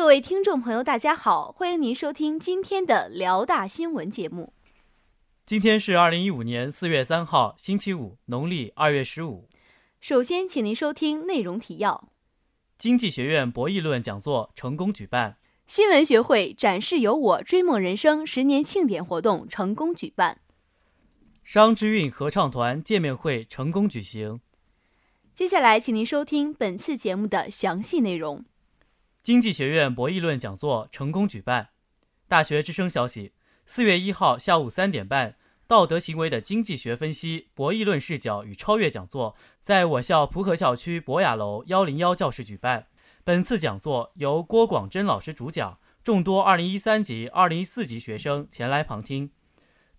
各位听众朋友，大家好，欢迎您收听今天的辽大新闻节目。今天是二零一五年四月三号，星期五，农历二月十五。首先，请您收听内容提要：经济学院博弈论讲座成功举办；新闻学会展示有我追梦人生十年庆典活动成功举办；商之韵合唱团见面会成功举行。接下来，请您收听本次节目的详细内容。经济学院博弈论讲座成功举办。大学之声消息：四月一号下午三点半，道德行为的经济学分析博弈论视角与超越讲座在我校浦河校区博雅楼幺零幺教室举办。本次讲座由郭广珍老师主讲，众多二零一三级、二零一四级学生前来旁听。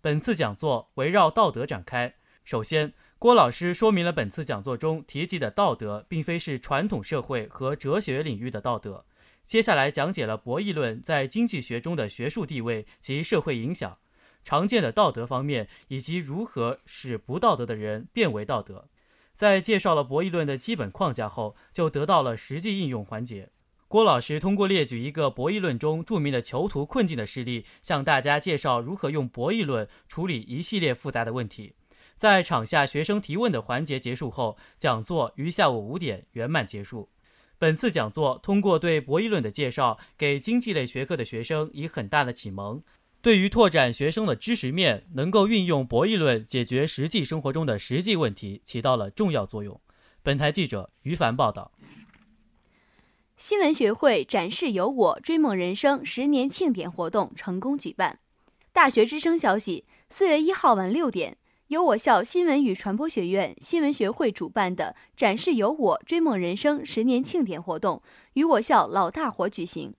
本次讲座围绕道德展开。首先，郭老师说明了本次讲座中提及的道德，并非是传统社会和哲学领域的道德。接下来讲解了博弈论在经济学中的学术地位及社会影响、常见的道德方面，以及如何使不道德的人变为道德。在介绍了博弈论的基本框架后，就得到了实际应用环节。郭老师通过列举一个博弈论中著名的囚徒困境的事例，向大家介绍如何用博弈论处理一系列复杂的问题。在场下学生提问的环节结束后，讲座于下午五点圆满结束。本次讲座通过对博弈论的介绍，给经济类学科的学生以很大的启蒙，对于拓展学生的知识面，能够运用博弈论解决实际生活中的实际问题，起到了重要作用。本台记者于凡报道。新闻学会展示有我追梦人生十年庆典活动成功举办。大学之声消息：四月一号晚六点。由我校新闻与传播学院新闻学会主办的“展示有我追梦人生”十年庆典活动，于我校老大伙举行。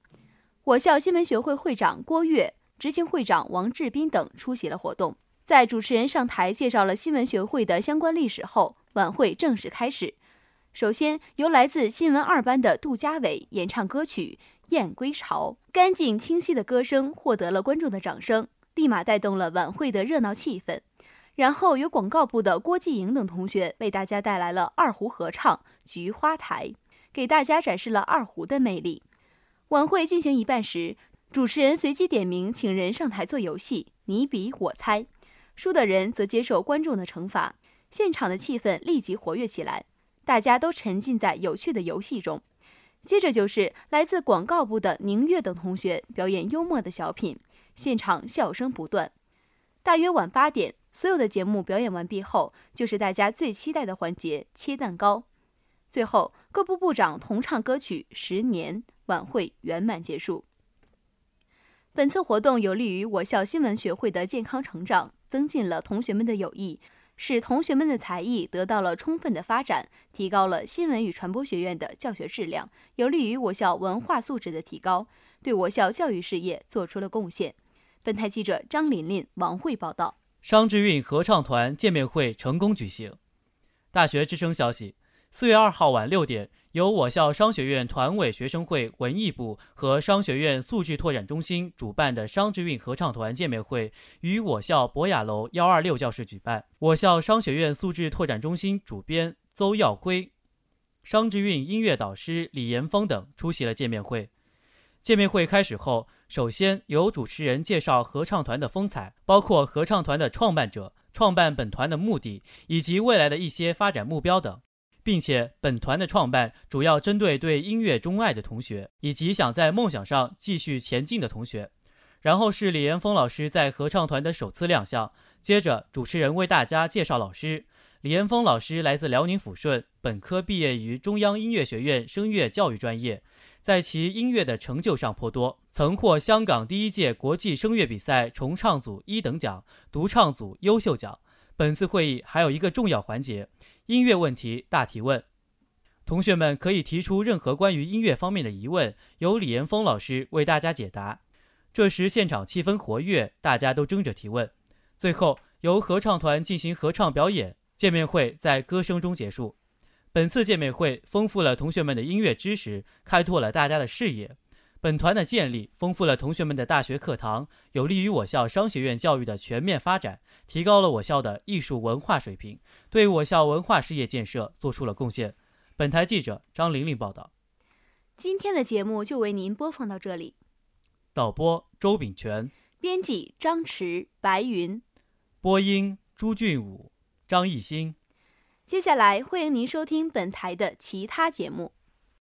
我校新闻学会会长郭跃、执行会长王志斌等出席了活动。在主持人上台介绍了新闻学会的相关历史后，晚会正式开始。首先，由来自新闻二班的杜家伟演唱歌曲《燕归巢》，干净清晰的歌声获得了观众的掌声，立马带动了晚会的热闹气氛。然后由广告部的郭继莹等同学为大家带来了二胡合唱《菊花台》，给大家展示了二胡的魅力。晚会进行一半时，主持人随机点名，请人上台做游戏，你比我猜，输的人则接受观众的惩罚。现场的气氛立即活跃起来，大家都沉浸在有趣的游戏中。接着就是来自广告部的宁月等同学表演幽默的小品，现场笑声不断。大约晚八点。所有的节目表演完毕后，就是大家最期待的环节——切蛋糕。最后，各部部长同唱歌曲《十年》，晚会圆满结束。本次活动有利于我校新闻学会的健康成长，增进了同学们的友谊，使同学们的才艺得到了充分的发展，提高了新闻与传播学院的教学质量，有利于我校文化素质的提高，对我校教育事业做出了贡献。本台记者张琳琳、王慧报道。商之韵合唱团见面会成功举行。大学之声消息：四月二号晚六点，由我校商学院团委学生会文艺部和商学院素质拓展中心主办的商之韵合唱团见面会于我校博雅楼幺二六教室举办。我校商学院素质拓展中心主编邹耀辉、商之韵音乐导师李延峰等出席了见面会。见面会开始后。首先由主持人介绍合唱团的风采，包括合唱团的创办者、创办本团的目的以及未来的一些发展目标等，并且本团的创办主要针对对音乐钟爱的同学以及想在梦想上继续前进的同学。然后是李岩峰老师在合唱团的首次亮相，接着主持人为大家介绍老师。李岩峰老师来自辽宁抚顺，本科毕业于中央音乐学院声乐教育专业。在其音乐的成就上颇多，曾获香港第一届国际声乐比赛重唱组一等奖、独唱组优秀奖。本次会议还有一个重要环节——音乐问题大提问，同学们可以提出任何关于音乐方面的疑问，由李岩峰老师为大家解答。这时现场气氛活跃，大家都争着提问。最后由合唱团进行合唱表演，见面会在歌声中结束。本次见面会丰富了同学们的音乐知识，开拓了大家的视野。本团的建立丰富了同学们的大学课堂，有利于我校商学院教育的全面发展，提高了我校的艺术文化水平，对我校文化事业建设做出了贡献。本台记者张玲玲报道。今天的节目就为您播放到这里。导播周炳全，编辑张驰，白云播音，朱俊武，张艺兴。接下来欢迎您收听本台的其他节目。